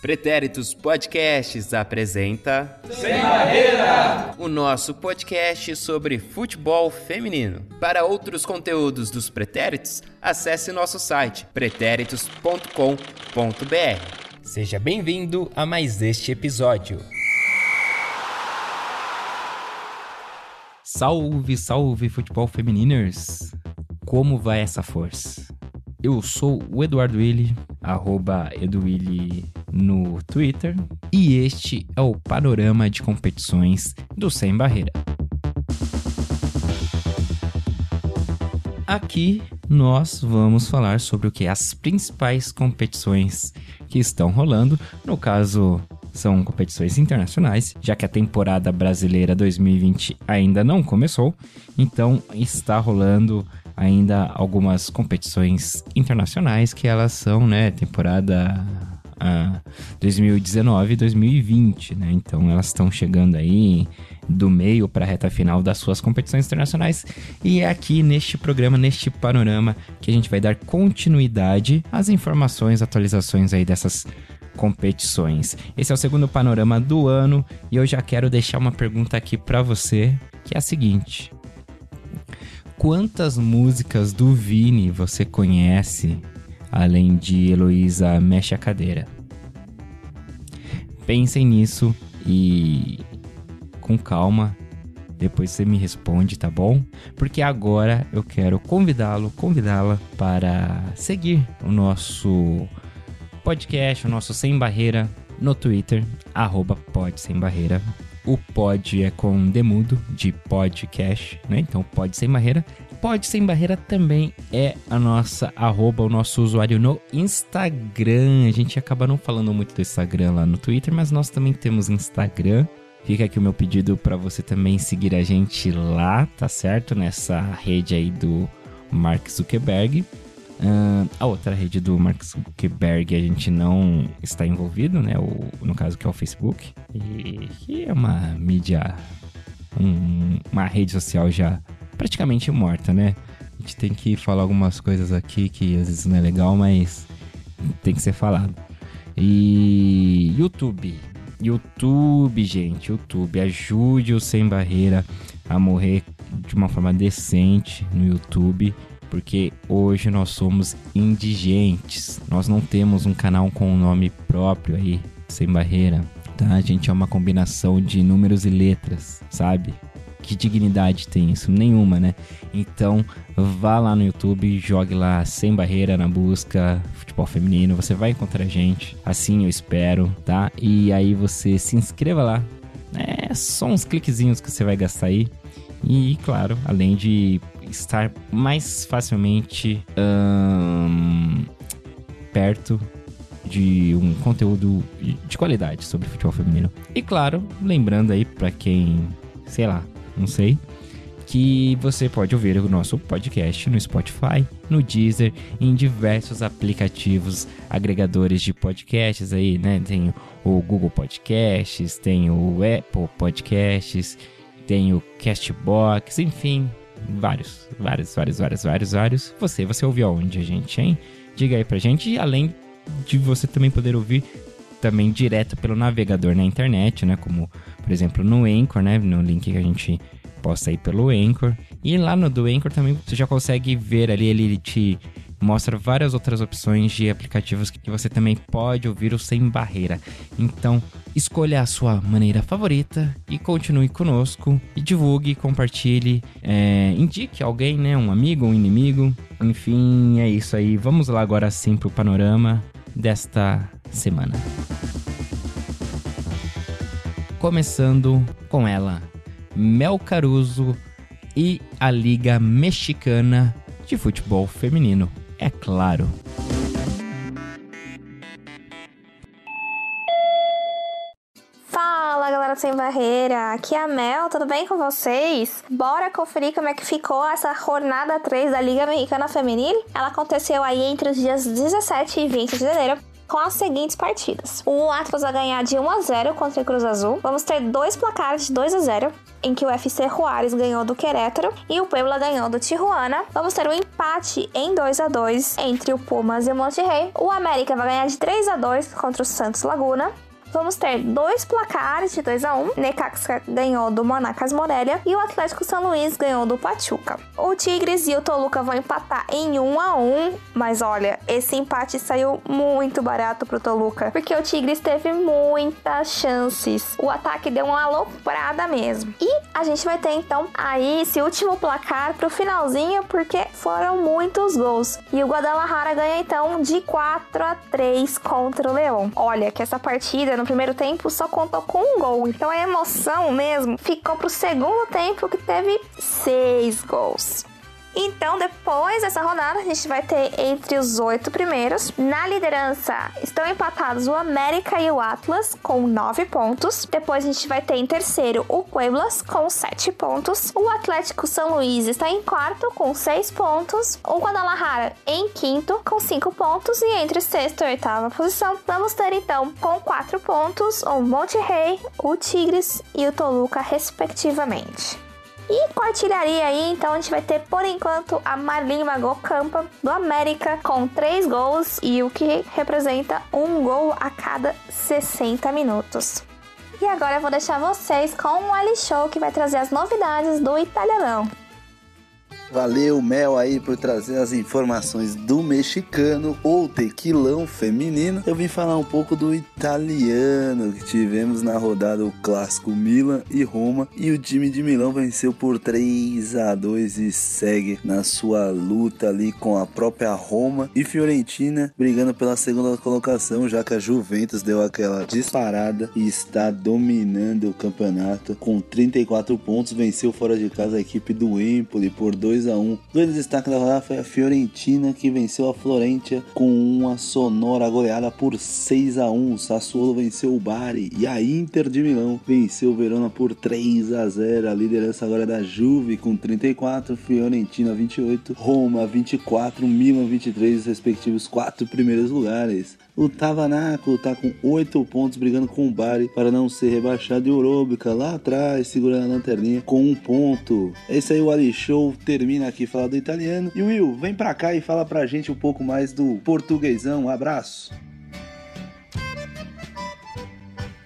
Pretéritos Podcasts apresenta Sem Barreira, o nosso podcast sobre futebol feminino. Para outros conteúdos dos Pretéritos, acesse nosso site pretéritos.com.br. Seja bem-vindo a mais este episódio. Salve, salve futebol femininers! Como vai essa força? Eu sou o Eduardo Willi, arroba Eduwilli no Twitter, e este é o panorama de competições do Sem Barreira. Aqui nós vamos falar sobre o que? As principais competições que estão rolando, no caso são competições internacionais, já que a temporada brasileira 2020 ainda não começou, então está rolando ainda algumas competições internacionais que elas são, né, temporada uh, 2019 e 2020, né? Então elas estão chegando aí do meio para a reta final das suas competições internacionais e é aqui neste programa, neste panorama que a gente vai dar continuidade às informações, atualizações aí dessas competições. Esse é o segundo panorama do ano e eu já quero deixar uma pergunta aqui para você, que é a seguinte: quantas músicas do Vini você conhece além de Heloísa Mexe a Cadeira? Pensem nisso e com calma. Depois você me responde, tá bom? Porque agora eu quero convidá-lo, convidá-la para seguir o nosso podcast, o nosso Sem Barreira no Twitter, arroba pode sem barreira. O pod é com demudo de podcast, né? Então pode sem barreira. Pode Sem Barreira também é a nossa arroba, o nosso usuário no Instagram. A gente acaba não falando muito do Instagram lá no Twitter, mas nós também temos Instagram. Fica aqui o meu pedido para você também seguir a gente lá, tá certo? Nessa rede aí do Mark Zuckerberg. Uh, a outra rede do Mark Zuckerberg a gente não está envolvido, né? O, no caso que é o Facebook. E que é uma mídia, um, uma rede social já praticamente morta, né? A gente tem que falar algumas coisas aqui que às vezes não é legal, mas tem que ser falado. E YouTube. YouTube, gente, YouTube, ajude o Sem Barreira a morrer de uma forma decente no YouTube, porque hoje nós somos indigentes. Nós não temos um canal com um nome próprio aí, Sem Barreira, tá? A gente é uma combinação de números e letras, sabe? que dignidade tem isso? Nenhuma, né? Então, vá lá no YouTube, jogue lá sem barreira na busca futebol feminino, você vai encontrar a gente, assim eu espero, tá? E aí você se inscreva lá. É só uns cliquezinhos que você vai gastar aí. E claro, além de estar mais facilmente perto de um conteúdo de qualidade sobre futebol feminino. E claro, lembrando aí para quem, sei lá, não sei, que você pode ouvir o nosso podcast no Spotify, no Deezer, em diversos aplicativos agregadores de podcasts aí, né? Tem o Google Podcasts, tem o Apple Podcasts, tem o Castbox, enfim, vários, vários, vários, vários, vários, vários. Você, você ouviu aonde a gente, hein? Diga aí pra gente, além de você também poder ouvir também direto pelo navegador na internet, né? Como, por exemplo, no Anchor, né? No link que a gente posta aí pelo Anchor. E lá no do Anchor também você já consegue ver ali, ele te mostra várias outras opções de aplicativos que você também pode ouvir o sem barreira. Então, escolha a sua maneira favorita e continue conosco e divulgue, compartilhe, é, indique alguém, né, um amigo, um inimigo. Enfim, é isso aí. Vamos lá agora sim pro panorama desta semana. Começando com ela, Mel Caruso e a Liga Mexicana de Futebol Feminino, é claro. Fala galera sem barreira, aqui é a Mel, tudo bem com vocês? Bora conferir como é que ficou essa jornada 3 da Liga Mexicana Feminil? Ela aconteceu aí entre os dias 17 e 20 de janeiro com as seguintes partidas. O Atlas vai ganhar de 1 a 0 contra o Cruz Azul. Vamos ter dois placares de 2 a 0 em que o FC Juárez ganhou do Querétaro e o Puebla ganhou do Tijuana. Vamos ter um empate em 2 a 2 entre o Pumas e o Monterrey. O América vai ganhar de 3 a 2 contra o Santos Laguna. Vamos ter dois placares de 2 a 1 Necaxa ganhou do Monacas Morelia e o Atlético São Luís ganhou do Pachuca. O Tigres e o Toluca vão empatar em 1 a 1 mas olha, esse empate saiu muito barato pro Toluca, porque o Tigres teve muitas chances. O ataque deu uma aloprada mesmo. E a gente vai ter então aí esse último placar pro finalzinho, porque foram muitos gols. E o Guadalajara ganha então de 4 a 3 contra o Leão. Olha que essa partida no primeiro tempo só contou com um gol. Então a emoção mesmo ficou pro segundo tempo que teve seis gols. Então, depois dessa rodada, a gente vai ter entre os oito primeiros. Na liderança estão empatados o América e o Atlas com nove pontos. Depois a gente vai ter em terceiro o Pueblas com sete pontos. O Atlético São Luís está em quarto com seis pontos. O Guadalajara em quinto com cinco pontos. E entre sexta e oitava posição, vamos ter então com quatro pontos o Monterrey, o Tigres e o Toluca, respectivamente. E com artilharia aí, então a gente vai ter por enquanto a Marlene Magô Campa do América com 3 gols e o que representa um gol a cada 60 minutos. E agora eu vou deixar vocês com o Ali Show que vai trazer as novidades do Italianão. Valeu, Mel, aí por trazer as informações do mexicano ou tequilão feminino. Eu vim falar um pouco do italiano que tivemos na rodada o clássico Milan e Roma. E o time de Milão venceu por 3 a 2 e segue na sua luta ali com a própria Roma e Fiorentina brigando pela segunda colocação, já que a Juventus deu aquela disparada e está dominando o campeonato com 34 pontos. Venceu fora de casa a equipe do Empoli por 2 2 a 1 Dois destaques da rodada foi a Fiorentina, que venceu a Florentia com uma sonora goleada por 6 a 1 O Sassuolo venceu o Bari e a Inter de Milão venceu o Verona por 3 a 0 A liderança agora é da Juve com 34, Fiorentina 28, Roma 24, Milan 23, os respectivos quatro primeiros lugares. O Tavanaco tá com 8 pontos brigando com o Bari para não ser rebaixado. E o Urobica lá atrás, segurando a lanterninha com um ponto. Esse aí o Ali Show termina aqui falar do italiano. E Will, vem pra cá e fala pra gente um pouco mais do portuguesão. Um abraço.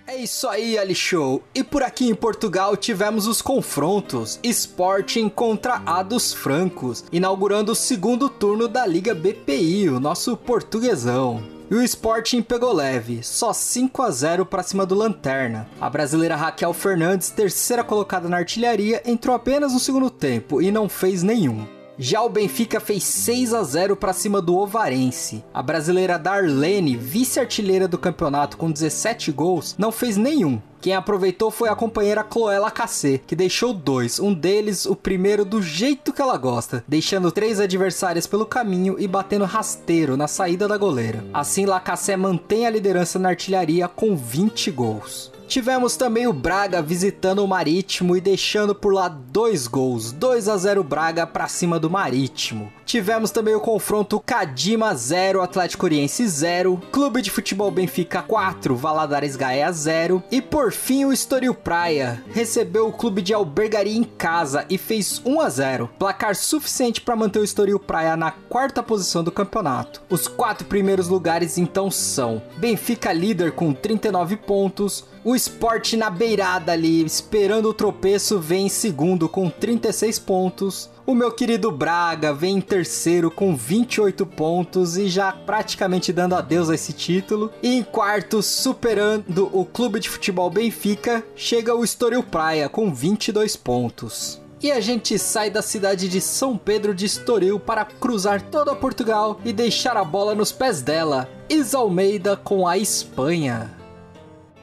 É isso aí, Ali Show. E por aqui em Portugal tivemos os confrontos Sporting contra A dos Francos, inaugurando o segundo turno da Liga BPI, o nosso portuguesão. E o Sporting pegou leve, só 5 a 0 para cima do Lanterna. A brasileira Raquel Fernandes, terceira colocada na artilharia, entrou apenas no segundo tempo e não fez nenhum. Já o Benfica fez 6 a 0 para cima do Ovarense. A brasileira Darlene, vice-artilheira do campeonato com 17 gols, não fez nenhum. Quem aproveitou foi a companheira Cloela Cassé, que deixou dois, um deles o primeiro do jeito que ela gosta, deixando três adversários pelo caminho e batendo rasteiro na saída da goleira. Assim, Lacassé mantém a liderança na artilharia com 20 gols. Tivemos também o Braga visitando o Marítimo e deixando por lá dois gols, 2 a 0 Braga para cima do Marítimo. Tivemos também o confronto Cadima 0, Atlético Oriense 0, Clube de Futebol Benfica 4, Valadares Gaia 0 e por fim o Estoril Praia recebeu o clube de Albergaria em casa e fez 1 a 0, placar suficiente para manter o Estoril Praia na quarta posição do campeonato. Os quatro primeiros lugares então são Benfica líder com 39 pontos, o Sport na beirada ali, esperando o tropeço, vem em segundo com 36 pontos. O meu querido Braga vem em terceiro com 28 pontos e já praticamente dando adeus a esse título. E em quarto, superando o Clube de Futebol Benfica, chega o Estoril Praia com 22 pontos. E a gente sai da cidade de São Pedro de Estoril para cruzar toda Portugal e deixar a bola nos pés dela. Isa Almeida com a Espanha.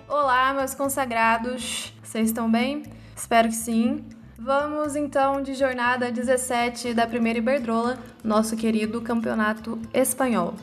Olá, meus consagrados. Vocês estão bem? Espero que sim. Vamos então de jornada 17 da primeira Iberdrola, nosso querido campeonato espanhol.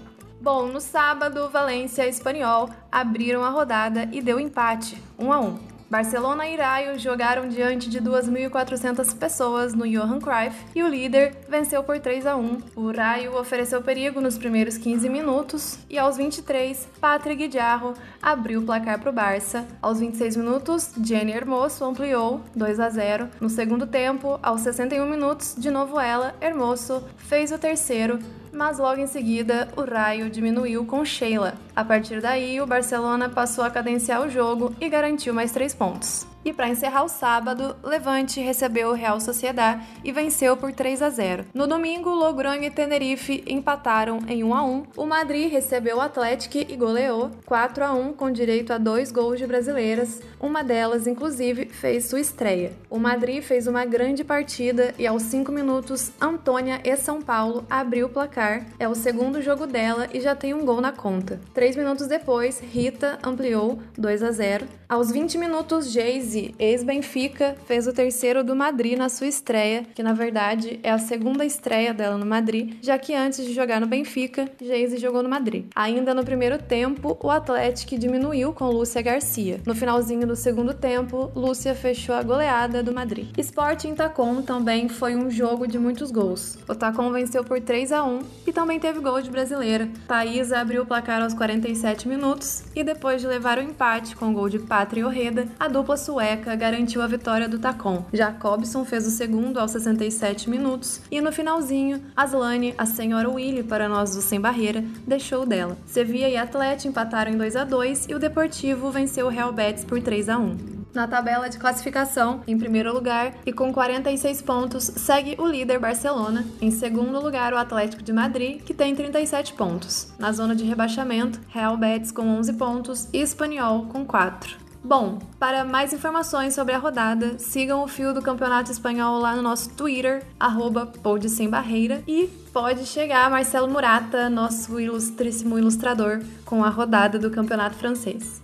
Bom, no sábado, Valência e Espanhol abriram a rodada e deu empate, 1 a 1. Barcelona e Raio jogaram diante de 2.400 pessoas no Johan Cruyff e o líder venceu por 3 a 1. O Raio ofereceu perigo nos primeiros 15 minutos e aos 23, Patrick Diarro abriu o placar para o Barça. Aos 26 minutos, Jenny Hermoso ampliou 2 a 0. No segundo tempo, aos 61 minutos, de novo ela, Hermoso, fez o terceiro mas logo em seguida o raio diminuiu com Sheila. A partir daí, o Barcelona passou a cadenciar o jogo e garantiu mais três pontos. E para encerrar o sábado, Levante recebeu o Real Sociedad e venceu por 3 a 0. No domingo, Logroño e Tenerife empataram em 1 a 1. O Madrid recebeu o Atlético e goleou 4 a 1 com direito a dois gols de brasileiras. Uma delas, inclusive, fez sua estreia. O Madrid fez uma grande partida e aos 5 minutos, Antônia e São Paulo abriu o placar. É o segundo jogo dela e já tem um gol na conta. Três minutos depois, Rita ampliou 2 a 0. Aos 20 minutos, Jayce, ex-Benfica, fez o terceiro do Madrid na sua estreia, que na verdade é a segunda estreia dela no Madrid, já que antes de jogar no Benfica, Jayce jogou no Madrid. Ainda no primeiro tempo, o Atlético diminuiu com Lúcia Garcia. No finalzinho do segundo tempo, Lúcia fechou a goleada do Madrid. Sporting Tacon também foi um jogo de muitos gols. O Tacon venceu por 3 a 1 e também teve gol de brasileira. Thaís abriu o placar aos 47 minutos e depois de levar o empate com o gol de Pátria Orreda, a dupla sueca garantiu a vitória do Tacon. Jacobson fez o segundo aos 67 minutos e no finalzinho, Aslane, a senhora Willy para nós do Sem Barreira, deixou dela. Sevilla e Atlético empataram em 2 a 2 e o Deportivo venceu o Real Betis por 3 a 1 na tabela de classificação, em primeiro lugar, e com 46 pontos, segue o líder Barcelona. Em segundo lugar, o Atlético de Madrid, que tem 37 pontos. Na zona de rebaixamento, Real Betis com 11 pontos e Espanhol com 4. Bom, para mais informações sobre a rodada, sigam o fio do Campeonato Espanhol lá no nosso Twitter, arroba Barreira, e pode chegar Marcelo Murata, nosso ilustríssimo ilustrador, com a rodada do Campeonato Francês.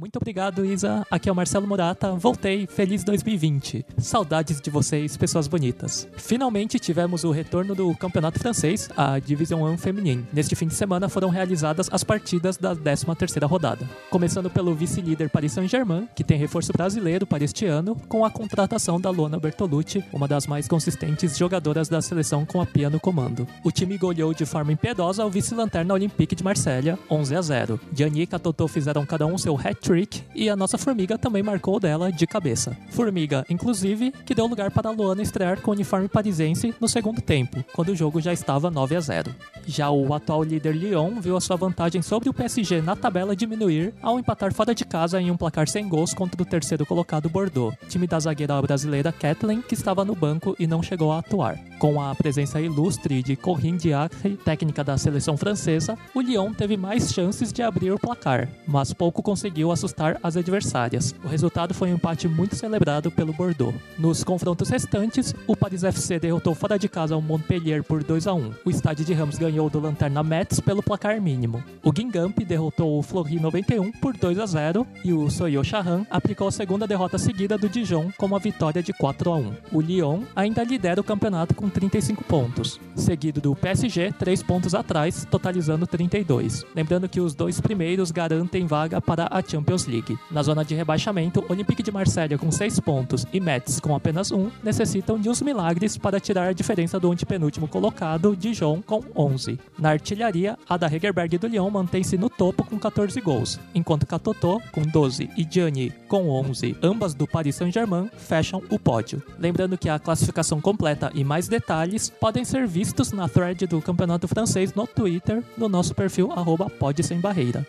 Muito obrigado, Isa. Aqui é o Marcelo Murata. Voltei. Feliz 2020. Saudades de vocês, pessoas bonitas. Finalmente tivemos o retorno do Campeonato Francês, a Division 1 Feminine. Neste fim de semana foram realizadas as partidas da 13ª rodada. Começando pelo vice-líder Paris Saint-Germain, que tem reforço brasileiro para este ano, com a contratação da Luana Bertolucci, uma das mais consistentes jogadoras da seleção com a pia no comando. O time goleou de forma impiedosa o vice-lanterna Olympique de Marselha, 11 a 0. Gianni e Totô fizeram cada um seu hat Trick e a nossa Formiga também marcou dela de cabeça. Formiga, inclusive, que deu lugar para a Luana estrear com o uniforme parisense no segundo tempo, quando o jogo já estava 9 a 0. Já o atual líder Lyon viu a sua vantagem sobre o PSG na tabela diminuir ao empatar fora de casa em um placar sem gols contra o terceiro colocado Bordeaux, time da zagueira brasileira Kathleen, que estava no banco e não chegou a atuar. Com a presença ilustre de Corinne Diacre, técnica da seleção francesa, o Lyon teve mais chances de abrir o placar, mas pouco conseguiu assustar as adversárias. O resultado foi um empate muito celebrado pelo Bordeaux. Nos confrontos restantes, o Paris FC derrotou fora de casa o Montpellier por 2 a 1. O estádio de Ramos ganhou do Lanterna Metz pelo placar mínimo. O Guingamp derrotou o Fleury 91 por 2 a 0 e o Soyo Chahan aplicou a segunda derrota seguida do Dijon com uma vitória de 4 a 1. O Lyon ainda lidera o campeonato com 35 pontos, seguido do PSG 3 pontos atrás, totalizando 32. Lembrando que os dois primeiros garantem vaga para a Champions Champions League. Na zona de rebaixamento, Olympique de Marselha com 6 pontos e Metz com apenas 1 necessitam de uns milagres para tirar a diferença do antepenúltimo colocado, Dijon, com 11. Na artilharia, a da Hegerberg do Lyon mantém-se no topo com 14 gols, enquanto Catotô, com 12, e Gianni, com 11, ambas do Paris Saint-Germain, fecham o pódio. Lembrando que a classificação completa e mais detalhes podem ser vistos na thread do Campeonato Francês no Twitter, no nosso perfil arroba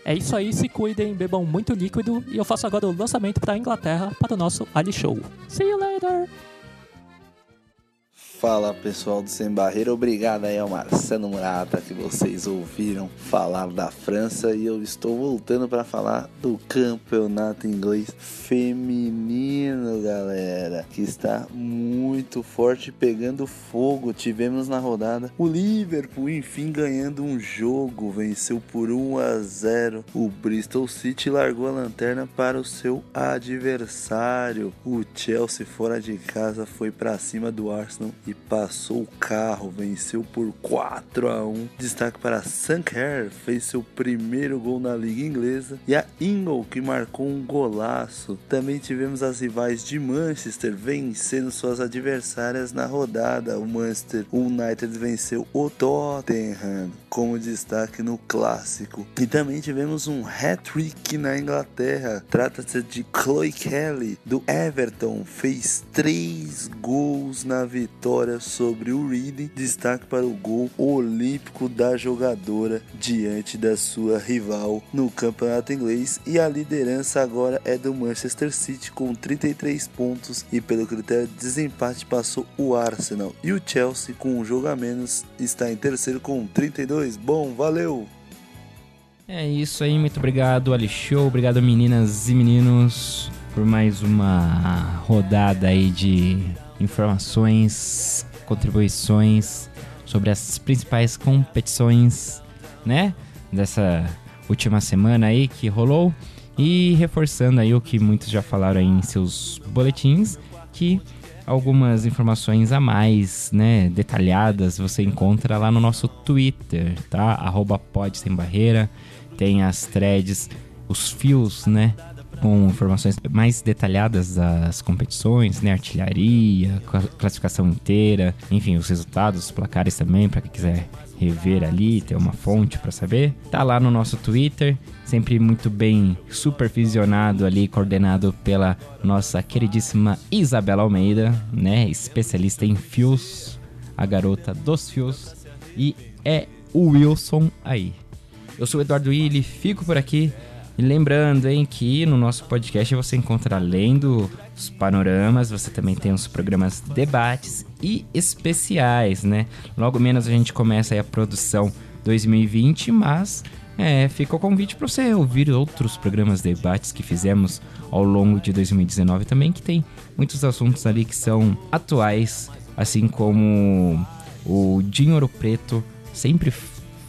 É isso aí, se cuidem, bebam muito líquido líquido e eu faço agora o lançamento para a Inglaterra para o nosso Ali Show. See you later! Fala pessoal do Sem Barreira, obrigado aí ao Marcelo Murata que vocês ouviram falar da França e eu estou voltando para falar do campeonato inglês feminino, galera, que está muito forte, pegando fogo. Tivemos na rodada o Liverpool, enfim, ganhando um jogo, venceu por 1 a 0. O Bristol City largou a lanterna para o seu adversário. O Chelsea fora de casa foi para cima do Arsenal e passou o carro, venceu por 4 a 1. Destaque para Sanker, fez seu primeiro gol na liga inglesa e a Ingle que marcou um golaço. Também tivemos as rivais de Manchester vencendo suas adversárias na rodada. O Manchester United venceu o Tottenham como destaque no clássico. E também tivemos um hat-trick na Inglaterra. Trata-se de Chloe Kelly do Everton, fez três gols na vitória sobre o Reading. Destaque para o gol olímpico da jogadora diante da sua rival no campeonato inglês. E a liderança agora é do Manchester City com 33 pontos e pelo critério de desempate passou o Arsenal. E o Chelsea com um jogo a menos está em terceiro com 32. Bom, valeu! É isso aí, muito obrigado, Ali Show. Obrigado, meninas e meninos, por mais uma rodada aí de informações, contribuições sobre as principais competições, né? Dessa última semana aí que rolou. E reforçando aí o que muitos já falaram aí em seus boletins, que algumas informações a mais, né, detalhadas, você encontra lá no nosso Twitter, tá? Arroba pode sem barreira tem as threads, os fios, né? Com informações mais detalhadas das competições, né? Artilharia, classificação inteira, enfim, os resultados, os placares também, para quem quiser rever ali, ter uma fonte para saber. Tá lá no nosso Twitter, sempre muito bem supervisionado ali, coordenado pela nossa queridíssima Isabela Almeida, né? Especialista em fios, a garota dos fios. E é o Wilson aí. Eu sou o Eduardo Willi, fico por aqui. E lembrando, hein, que no nosso podcast você encontra além dos panoramas, você também tem os programas debates e especiais, né? Logo menos a gente começa a produção 2020, mas é, fica o convite para você ouvir outros programas debates que fizemos ao longo de 2019 também, que tem muitos assuntos ali que são atuais, assim como o Dinho Ouro Preto sempre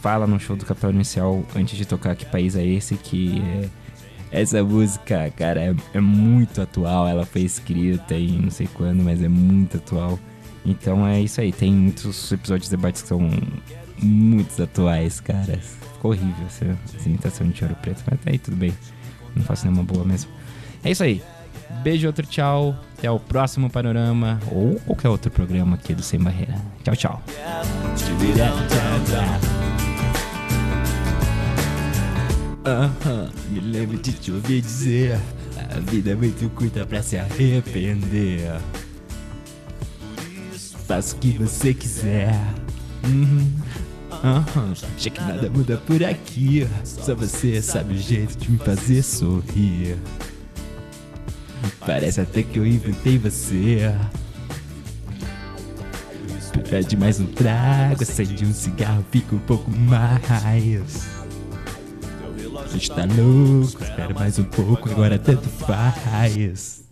fala no show do Capital Inicial antes de tocar Que País é Esse, que é, essa música, cara, é, é, muito atual. Ela foi escrita em não sei quando, mas é muito atual. Então é isso aí. Tem muitos episódios de debates que são muito atuais, cara. Ficou horrível essa, essa imitação de Ouro Preto, mas aí tudo bem. Não faço nenhuma boa mesmo. É isso aí. Beijo, outro tchau. Até o próximo panorama ou qualquer outro programa aqui do Sem Barreira. Tchau, tchau. Aham, me lembro de te ouvir dizer A vida é muito curta pra se arrepender Faça o que você quiser Uhum. Uhum. Já que nada muda por aqui Só você sabe o jeito de me fazer sorrir Parece até que eu inventei você Pede mais um trago, acende um cigarro, fica um pouco mais gente tá louco, espera mais um pouco, agora tanto faz.